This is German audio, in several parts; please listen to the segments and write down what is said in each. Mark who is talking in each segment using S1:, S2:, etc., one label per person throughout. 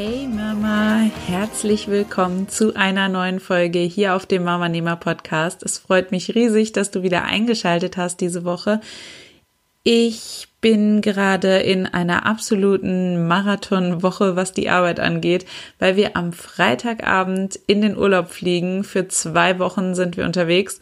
S1: Hey Mama, herzlich willkommen zu einer neuen Folge hier auf dem Mama Nehmer Podcast. Es freut mich riesig, dass du wieder eingeschaltet hast diese Woche. Ich bin gerade in einer absoluten Marathonwoche, was die Arbeit angeht, weil wir am Freitagabend in den Urlaub fliegen. Für zwei Wochen sind wir unterwegs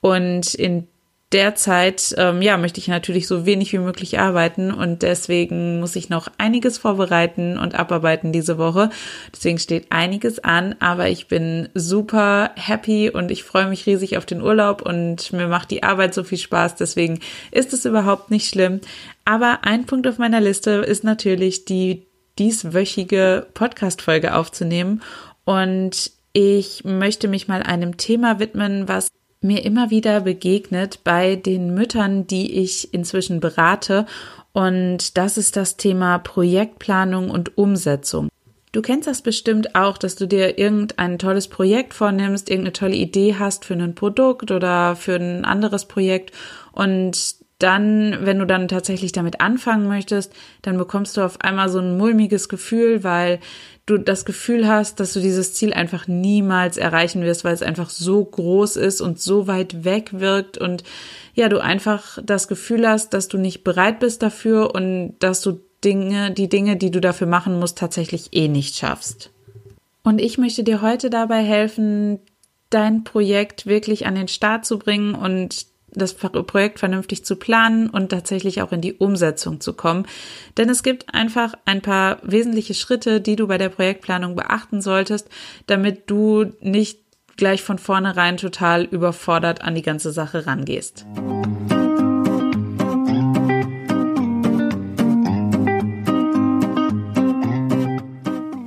S1: und in derzeit, ähm, ja, möchte ich natürlich so wenig wie möglich arbeiten und deswegen muss ich noch einiges vorbereiten und abarbeiten diese Woche. Deswegen steht einiges an, aber ich bin super happy und ich freue mich riesig auf den Urlaub und mir macht die Arbeit so viel Spaß. Deswegen ist es überhaupt nicht schlimm. Aber ein Punkt auf meiner Liste ist natürlich die dieswöchige Podcast-Folge aufzunehmen und ich möchte mich mal einem Thema widmen, was mir immer wieder begegnet bei den Müttern, die ich inzwischen berate. Und das ist das Thema Projektplanung und Umsetzung. Du kennst das bestimmt auch, dass du dir irgendein tolles Projekt vornimmst, irgendeine tolle Idee hast für ein Produkt oder für ein anderes Projekt und dann, wenn du dann tatsächlich damit anfangen möchtest, dann bekommst du auf einmal so ein mulmiges Gefühl, weil du das Gefühl hast, dass du dieses Ziel einfach niemals erreichen wirst, weil es einfach so groß ist und so weit weg wirkt und ja, du einfach das Gefühl hast, dass du nicht bereit bist dafür und dass du Dinge, die Dinge, die du dafür machen musst, tatsächlich eh nicht schaffst. Und ich möchte dir heute dabei helfen, dein Projekt wirklich an den Start zu bringen und das Projekt vernünftig zu planen und tatsächlich auch in die Umsetzung zu kommen. Denn es gibt einfach ein paar wesentliche Schritte, die du bei der Projektplanung beachten solltest, damit du nicht gleich von vornherein total überfordert an die ganze Sache rangehst.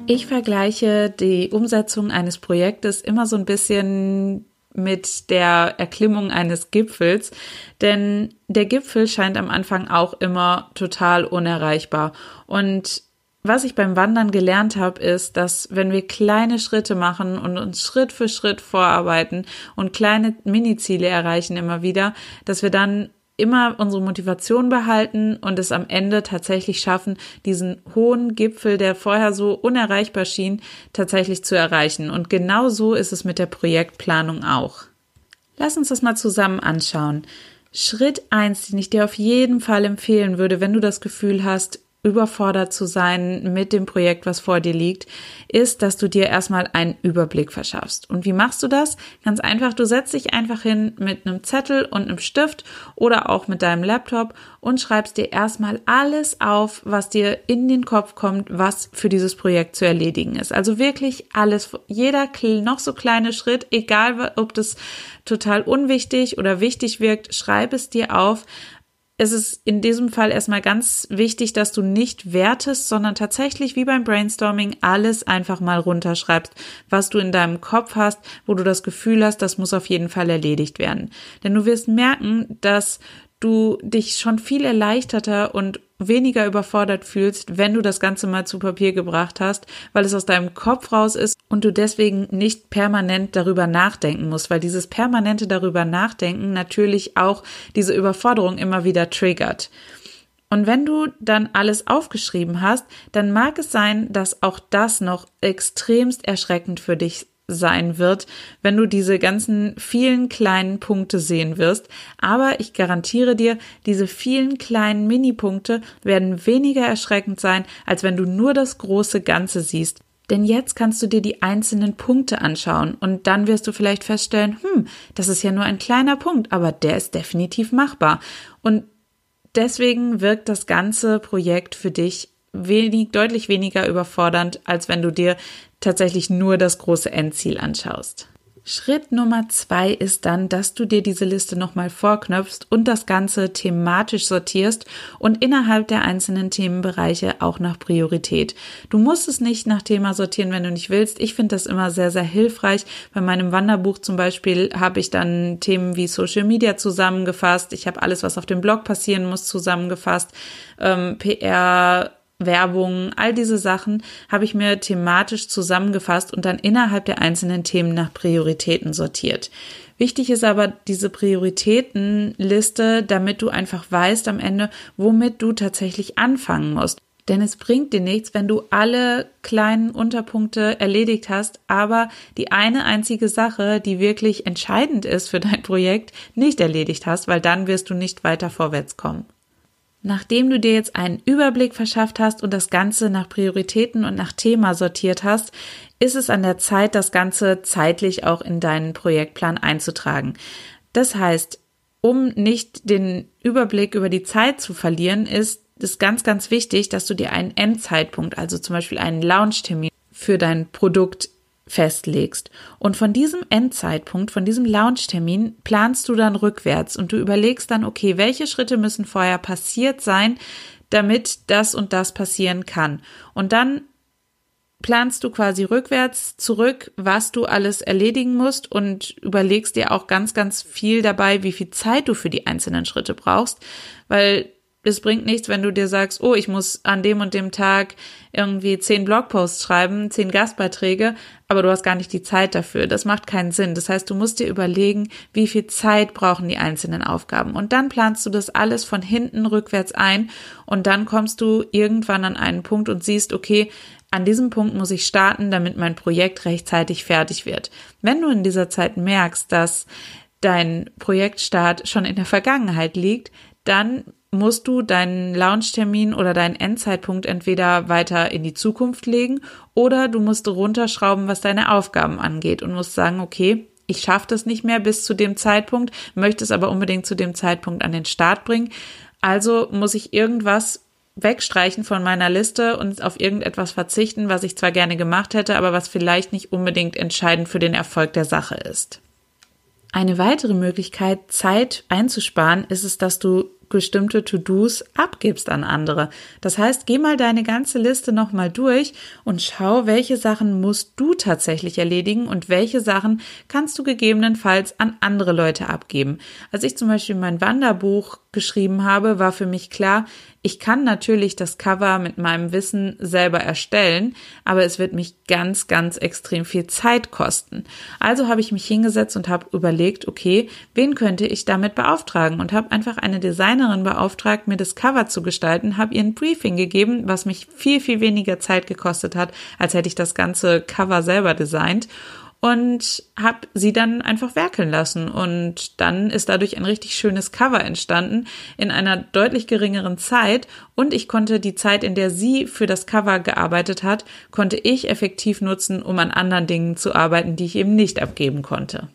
S1: Ich vergleiche die Umsetzung eines Projektes immer so ein bisschen mit der Erklimmung eines Gipfels, denn der Gipfel scheint am Anfang auch immer total unerreichbar. Und was ich beim Wandern gelernt habe, ist, dass wenn wir kleine Schritte machen und uns Schritt für Schritt vorarbeiten und kleine Miniziele erreichen immer wieder, dass wir dann immer unsere Motivation behalten und es am Ende tatsächlich schaffen, diesen hohen Gipfel, der vorher so unerreichbar schien, tatsächlich zu erreichen. Und genau so ist es mit der Projektplanung auch. Lass uns das mal zusammen anschauen. Schritt eins, den ich dir auf jeden Fall empfehlen würde, wenn du das Gefühl hast, überfordert zu sein mit dem Projekt, was vor dir liegt, ist, dass du dir erstmal einen Überblick verschaffst. Und wie machst du das? Ganz einfach, du setzt dich einfach hin mit einem Zettel und einem Stift oder auch mit deinem Laptop und schreibst dir erstmal alles auf, was dir in den Kopf kommt, was für dieses Projekt zu erledigen ist. Also wirklich alles, jeder noch so kleine Schritt, egal ob das total unwichtig oder wichtig wirkt, schreib es dir auf, es ist in diesem Fall erstmal ganz wichtig, dass du nicht wertest, sondern tatsächlich wie beim Brainstorming alles einfach mal runterschreibst, was du in deinem Kopf hast, wo du das Gefühl hast, das muss auf jeden Fall erledigt werden. Denn du wirst merken, dass du dich schon viel erleichterter und weniger überfordert fühlst, wenn du das Ganze mal zu Papier gebracht hast, weil es aus deinem Kopf raus ist und du deswegen nicht permanent darüber nachdenken musst, weil dieses permanente darüber nachdenken natürlich auch diese Überforderung immer wieder triggert. Und wenn du dann alles aufgeschrieben hast, dann mag es sein, dass auch das noch extremst erschreckend für dich sein wird, wenn du diese ganzen vielen kleinen Punkte sehen wirst. Aber ich garantiere dir, diese vielen kleinen Minipunkte werden weniger erschreckend sein, als wenn du nur das große Ganze siehst. Denn jetzt kannst du dir die einzelnen Punkte anschauen und dann wirst du vielleicht feststellen, hm, das ist ja nur ein kleiner Punkt, aber der ist definitiv machbar. Und deswegen wirkt das ganze Projekt für dich wenig, deutlich weniger überfordernd, als wenn du dir tatsächlich nur das große Endziel anschaust. Schritt Nummer zwei ist dann, dass du dir diese Liste nochmal vorknöpfst und das Ganze thematisch sortierst und innerhalb der einzelnen Themenbereiche auch nach Priorität. Du musst es nicht nach Thema sortieren, wenn du nicht willst. Ich finde das immer sehr, sehr hilfreich. Bei meinem Wanderbuch zum Beispiel habe ich dann Themen wie Social Media zusammengefasst. Ich habe alles, was auf dem Blog passieren muss, zusammengefasst. Ähm, PR, Werbung, all diese Sachen habe ich mir thematisch zusammengefasst und dann innerhalb der einzelnen Themen nach Prioritäten sortiert. Wichtig ist aber diese Prioritätenliste, damit du einfach weißt am Ende, womit du tatsächlich anfangen musst. Denn es bringt dir nichts, wenn du alle kleinen Unterpunkte erledigt hast, aber die eine einzige Sache, die wirklich entscheidend ist für dein Projekt, nicht erledigt hast, weil dann wirst du nicht weiter vorwärts kommen. Nachdem du dir jetzt einen Überblick verschafft hast und das Ganze nach Prioritäten und nach Thema sortiert hast, ist es an der Zeit, das Ganze zeitlich auch in deinen Projektplan einzutragen. Das heißt, um nicht den Überblick über die Zeit zu verlieren, ist es ganz, ganz wichtig, dass du dir einen Endzeitpunkt, also zum Beispiel einen Launchtermin für dein Produkt festlegst. Und von diesem Endzeitpunkt, von diesem Launchtermin planst du dann rückwärts und du überlegst dann, okay, welche Schritte müssen vorher passiert sein, damit das und das passieren kann. Und dann planst du quasi rückwärts zurück, was du alles erledigen musst und überlegst dir auch ganz, ganz viel dabei, wie viel Zeit du für die einzelnen Schritte brauchst, weil es bringt nichts, wenn du dir sagst, oh, ich muss an dem und dem Tag irgendwie zehn Blogposts schreiben, zehn Gastbeiträge, aber du hast gar nicht die Zeit dafür. Das macht keinen Sinn. Das heißt, du musst dir überlegen, wie viel Zeit brauchen die einzelnen Aufgaben. Und dann planst du das alles von hinten rückwärts ein und dann kommst du irgendwann an einen Punkt und siehst, okay, an diesem Punkt muss ich starten, damit mein Projekt rechtzeitig fertig wird. Wenn du in dieser Zeit merkst, dass dein Projektstart schon in der Vergangenheit liegt, dann musst du deinen Launchtermin oder deinen Endzeitpunkt entweder weiter in die Zukunft legen oder du musst runterschrauben, was deine Aufgaben angeht und musst sagen, okay, ich schaffe das nicht mehr bis zu dem Zeitpunkt, möchte es aber unbedingt zu dem Zeitpunkt an den Start bringen. Also muss ich irgendwas wegstreichen von meiner Liste und auf irgendetwas verzichten, was ich zwar gerne gemacht hätte, aber was vielleicht nicht unbedingt entscheidend für den Erfolg der Sache ist. Eine weitere Möglichkeit, Zeit einzusparen, ist es, dass du bestimmte To-Dos abgibst an andere. Das heißt, geh mal deine ganze Liste nochmal durch und schau, welche Sachen musst du tatsächlich erledigen und welche Sachen kannst du gegebenenfalls an andere Leute abgeben. Als ich zum Beispiel mein Wanderbuch geschrieben habe, war für mich klar, ich kann natürlich das Cover mit meinem Wissen selber erstellen, aber es wird mich ganz, ganz extrem viel Zeit kosten. Also habe ich mich hingesetzt und habe überlegt, okay, wen könnte ich damit beauftragen und habe einfach eine Designerin beauftragt, mir das Cover zu gestalten, habe ihr ein Briefing gegeben, was mich viel, viel weniger Zeit gekostet hat, als hätte ich das ganze Cover selber designt und habe sie dann einfach werkeln lassen und dann ist dadurch ein richtig schönes Cover entstanden in einer deutlich geringeren Zeit und ich konnte die Zeit, in der sie für das Cover gearbeitet hat, konnte ich effektiv nutzen, um an anderen Dingen zu arbeiten, die ich eben nicht abgeben konnte.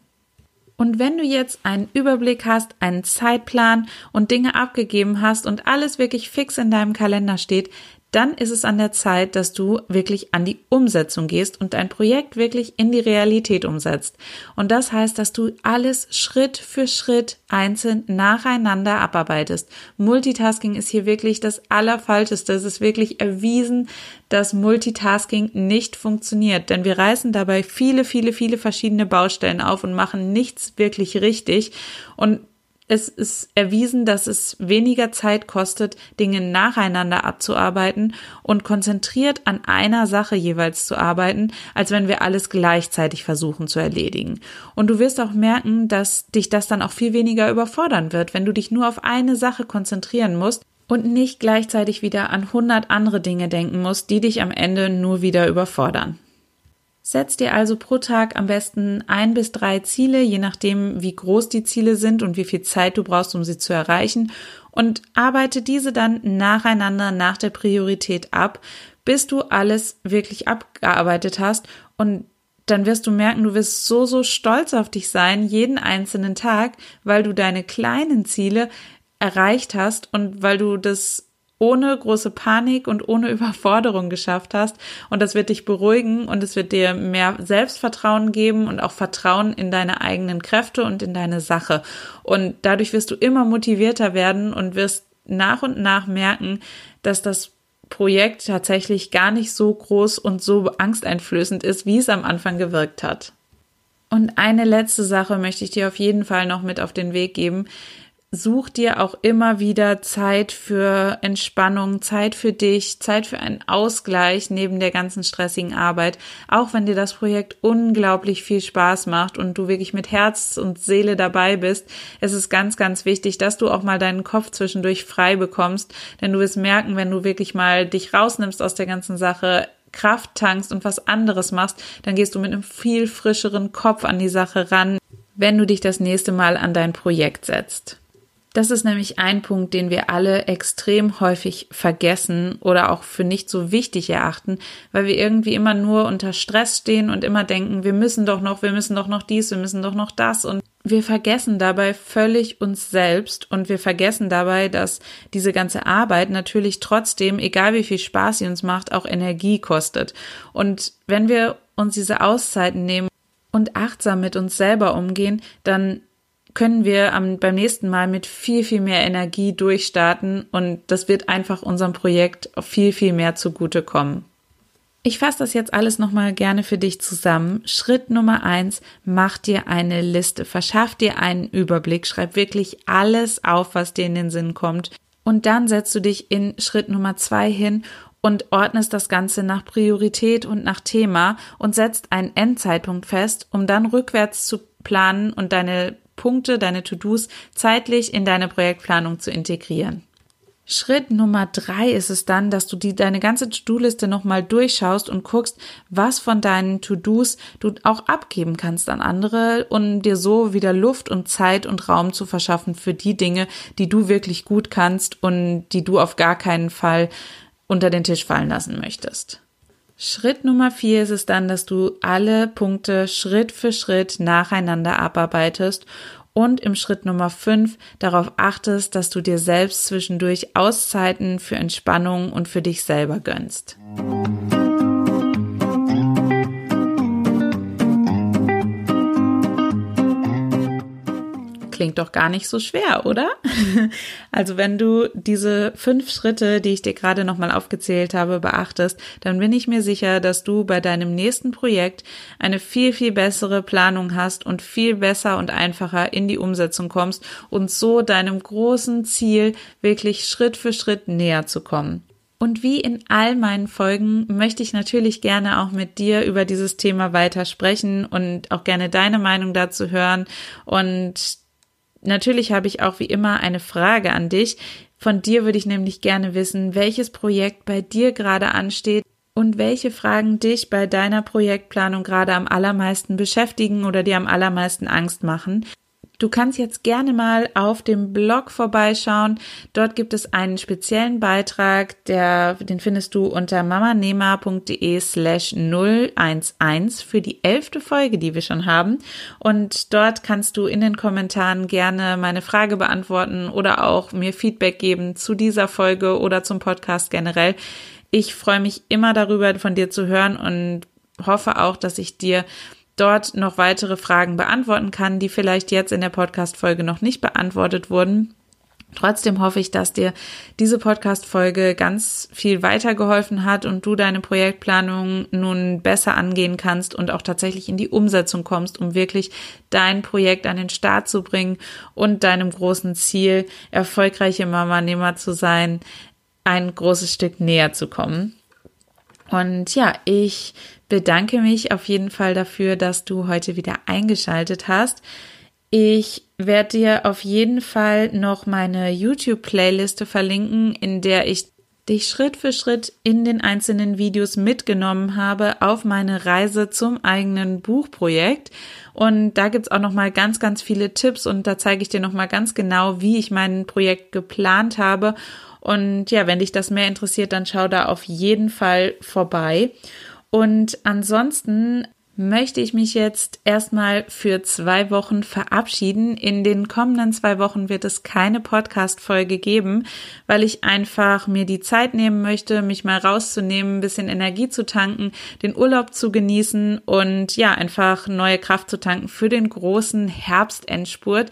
S1: Und wenn du jetzt einen Überblick hast, einen Zeitplan und Dinge abgegeben hast und alles wirklich fix in deinem Kalender steht, dann ist es an der Zeit, dass du wirklich an die Umsetzung gehst und dein Projekt wirklich in die Realität umsetzt. Und das heißt, dass du alles Schritt für Schritt einzeln nacheinander abarbeitest. Multitasking ist hier wirklich das Allerfalscheste. Es ist wirklich erwiesen, dass Multitasking nicht funktioniert, denn wir reißen dabei viele, viele, viele verschiedene Baustellen auf und machen nichts wirklich richtig. Und es ist erwiesen, dass es weniger Zeit kostet, Dinge nacheinander abzuarbeiten und konzentriert an einer Sache jeweils zu arbeiten, als wenn wir alles gleichzeitig versuchen zu erledigen. Und du wirst auch merken, dass dich das dann auch viel weniger überfordern wird, wenn du dich nur auf eine Sache konzentrieren musst und nicht gleichzeitig wieder an hundert andere Dinge denken musst, die dich am Ende nur wieder überfordern. Setz dir also pro Tag am besten ein bis drei Ziele, je nachdem, wie groß die Ziele sind und wie viel Zeit du brauchst, um sie zu erreichen, und arbeite diese dann nacheinander nach der Priorität ab, bis du alles wirklich abgearbeitet hast. Und dann wirst du merken, du wirst so, so stolz auf dich sein, jeden einzelnen Tag, weil du deine kleinen Ziele erreicht hast und weil du das ohne große Panik und ohne Überforderung geschafft hast. Und das wird dich beruhigen und es wird dir mehr Selbstvertrauen geben und auch Vertrauen in deine eigenen Kräfte und in deine Sache. Und dadurch wirst du immer motivierter werden und wirst nach und nach merken, dass das Projekt tatsächlich gar nicht so groß und so angsteinflößend ist, wie es am Anfang gewirkt hat. Und eine letzte Sache möchte ich dir auf jeden Fall noch mit auf den Weg geben such dir auch immer wieder Zeit für Entspannung, Zeit für dich, Zeit für einen Ausgleich neben der ganzen stressigen Arbeit. Auch wenn dir das Projekt unglaublich viel Spaß macht und du wirklich mit Herz und Seele dabei bist, es ist ganz, ganz wichtig, dass du auch mal deinen Kopf zwischendurch frei bekommst, denn du wirst merken, wenn du wirklich mal dich rausnimmst aus der ganzen Sache, Kraft tankst und was anderes machst, dann gehst du mit einem viel frischeren Kopf an die Sache ran, wenn du dich das nächste Mal an dein Projekt setzt. Das ist nämlich ein Punkt, den wir alle extrem häufig vergessen oder auch für nicht so wichtig erachten, weil wir irgendwie immer nur unter Stress stehen und immer denken, wir müssen doch noch, wir müssen doch noch dies, wir müssen doch noch das und wir vergessen dabei völlig uns selbst und wir vergessen dabei, dass diese ganze Arbeit natürlich trotzdem, egal wie viel Spaß sie uns macht, auch Energie kostet. Und wenn wir uns diese Auszeiten nehmen und achtsam mit uns selber umgehen, dann können wir am, beim nächsten Mal mit viel, viel mehr Energie durchstarten und das wird einfach unserem Projekt viel, viel mehr zugutekommen. Ich fasse das jetzt alles nochmal gerne für dich zusammen. Schritt Nummer eins, mach dir eine Liste, verschaff dir einen Überblick, schreib wirklich alles auf, was dir in den Sinn kommt. Und dann setzt du dich in Schritt Nummer zwei hin und ordnest das Ganze nach Priorität und nach Thema und setzt einen Endzeitpunkt fest, um dann rückwärts zu planen und deine Punkte, deine To-Dos zeitlich in deine Projektplanung zu integrieren. Schritt Nummer drei ist es dann, dass du die, deine ganze To-Do-Liste nochmal durchschaust und guckst, was von deinen To-Dos du auch abgeben kannst an andere, um dir so wieder Luft und Zeit und Raum zu verschaffen für die Dinge, die du wirklich gut kannst und die du auf gar keinen Fall unter den Tisch fallen lassen möchtest. Schritt Nummer vier ist es dann, dass du alle Punkte Schritt für Schritt nacheinander abarbeitest und im Schritt Nummer fünf darauf achtest, dass du dir selbst zwischendurch Auszeiten für Entspannung und für dich selber gönnst. Klingt doch gar nicht so schwer, oder? Also wenn du diese fünf Schritte, die ich dir gerade nochmal aufgezählt habe, beachtest, dann bin ich mir sicher, dass du bei deinem nächsten Projekt eine viel, viel bessere Planung hast und viel besser und einfacher in die Umsetzung kommst und so deinem großen Ziel wirklich Schritt für Schritt näher zu kommen. Und wie in all meinen Folgen möchte ich natürlich gerne auch mit dir über dieses Thema weiter sprechen und auch gerne deine Meinung dazu hören. Und Natürlich habe ich auch wie immer eine Frage an dich. Von dir würde ich nämlich gerne wissen, welches Projekt bei dir gerade ansteht und welche Fragen dich bei deiner Projektplanung gerade am allermeisten beschäftigen oder dir am allermeisten Angst machen. Du kannst jetzt gerne mal auf dem Blog vorbeischauen. Dort gibt es einen speziellen Beitrag, der, den findest du unter mamanema.de slash 011 für die elfte Folge, die wir schon haben. Und dort kannst du in den Kommentaren gerne meine Frage beantworten oder auch mir Feedback geben zu dieser Folge oder zum Podcast generell. Ich freue mich immer darüber, von dir zu hören und hoffe auch, dass ich dir dort noch weitere Fragen beantworten kann, die vielleicht jetzt in der Podcast-Folge noch nicht beantwortet wurden. Trotzdem hoffe ich, dass dir diese Podcast-Folge ganz viel weitergeholfen hat und du deine Projektplanung nun besser angehen kannst und auch tatsächlich in die Umsetzung kommst, um wirklich dein Projekt an den Start zu bringen und deinem großen Ziel, erfolgreiche Mama-Nehmer zu sein, ein großes Stück näher zu kommen. Und ja, ich bedanke mich auf jeden Fall dafür, dass du heute wieder eingeschaltet hast. Ich werde dir auf jeden Fall noch meine YouTube-Playliste verlinken, in der ich dich Schritt für Schritt in den einzelnen Videos mitgenommen habe auf meine Reise zum eigenen Buchprojekt. Und da gibt's auch nochmal ganz, ganz viele Tipps und da zeige ich dir nochmal ganz genau, wie ich mein Projekt geplant habe. Und ja, wenn dich das mehr interessiert, dann schau da auf jeden Fall vorbei. Und ansonsten möchte ich mich jetzt erstmal für zwei Wochen verabschieden. In den kommenden zwei Wochen wird es keine Podcast-Folge geben, weil ich einfach mir die Zeit nehmen möchte, mich mal rauszunehmen, ein bisschen Energie zu tanken, den Urlaub zu genießen und ja, einfach neue Kraft zu tanken für den großen Herbstendspurt.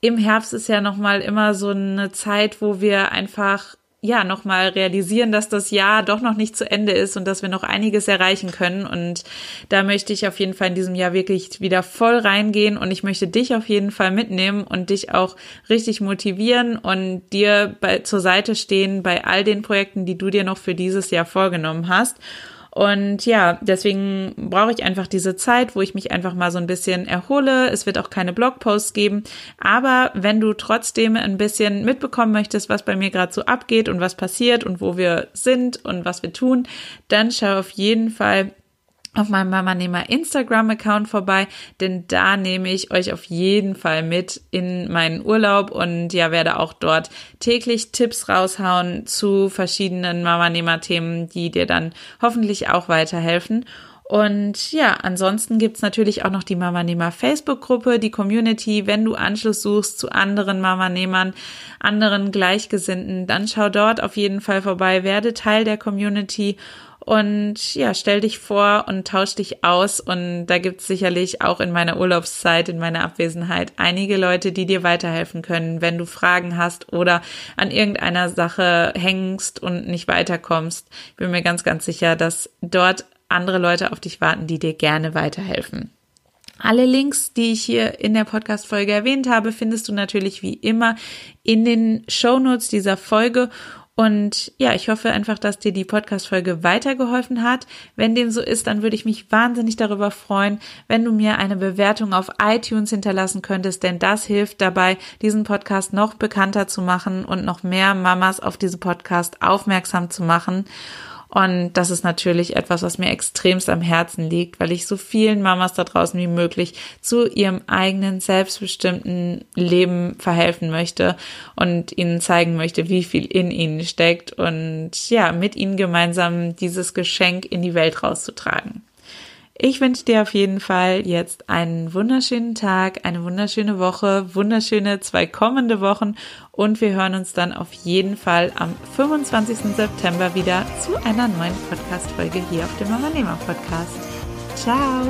S1: Im Herbst ist ja nochmal immer so eine Zeit, wo wir einfach ja, nochmal realisieren, dass das Jahr doch noch nicht zu Ende ist und dass wir noch einiges erreichen können. Und da möchte ich auf jeden Fall in diesem Jahr wirklich wieder voll reingehen und ich möchte dich auf jeden Fall mitnehmen und dich auch richtig motivieren und dir bei, zur Seite stehen bei all den Projekten, die du dir noch für dieses Jahr vorgenommen hast. Und ja, deswegen brauche ich einfach diese Zeit, wo ich mich einfach mal so ein bisschen erhole. Es wird auch keine Blogposts geben. Aber wenn du trotzdem ein bisschen mitbekommen möchtest, was bei mir gerade so abgeht und was passiert und wo wir sind und was wir tun, dann schau auf jeden Fall auf meinem Mama Nehmer Instagram Account vorbei, denn da nehme ich euch auf jeden Fall mit in meinen Urlaub und ja, werde auch dort täglich Tipps raushauen zu verschiedenen Mama Nehmer Themen, die dir dann hoffentlich auch weiterhelfen. Und ja, ansonsten gibt's natürlich auch noch die Mama Nehmer Facebook-Gruppe, die Community. Wenn du Anschluss suchst zu anderen Mama Nehmern, anderen Gleichgesinnten, dann schau dort auf jeden Fall vorbei, werde Teil der Community und ja, stell dich vor und tausch dich aus. Und da gibt's sicherlich auch in meiner Urlaubszeit, in meiner Abwesenheit einige Leute, die dir weiterhelfen können, wenn du Fragen hast oder an irgendeiner Sache hängst und nicht weiterkommst. Ich bin mir ganz, ganz sicher, dass dort andere Leute auf dich warten, die dir gerne weiterhelfen. Alle Links, die ich hier in der Podcast-Folge erwähnt habe, findest du natürlich wie immer in den Show Notes dieser Folge. Und ja, ich hoffe einfach, dass dir die Podcast-Folge weitergeholfen hat. Wenn dem so ist, dann würde ich mich wahnsinnig darüber freuen, wenn du mir eine Bewertung auf iTunes hinterlassen könntest, denn das hilft dabei, diesen Podcast noch bekannter zu machen und noch mehr Mamas auf diese Podcast aufmerksam zu machen. Und das ist natürlich etwas, was mir extremst am Herzen liegt, weil ich so vielen Mamas da draußen wie möglich zu ihrem eigenen selbstbestimmten Leben verhelfen möchte und ihnen zeigen möchte, wie viel in ihnen steckt und ja, mit ihnen gemeinsam dieses Geschenk in die Welt rauszutragen. Ich wünsche dir auf jeden Fall jetzt einen wunderschönen Tag, eine wunderschöne Woche, wunderschöne zwei kommende Wochen und wir hören uns dann auf jeden Fall am 25. September wieder zu einer neuen Podcast-Folge hier auf dem Mama Nehmer Podcast. Ciao!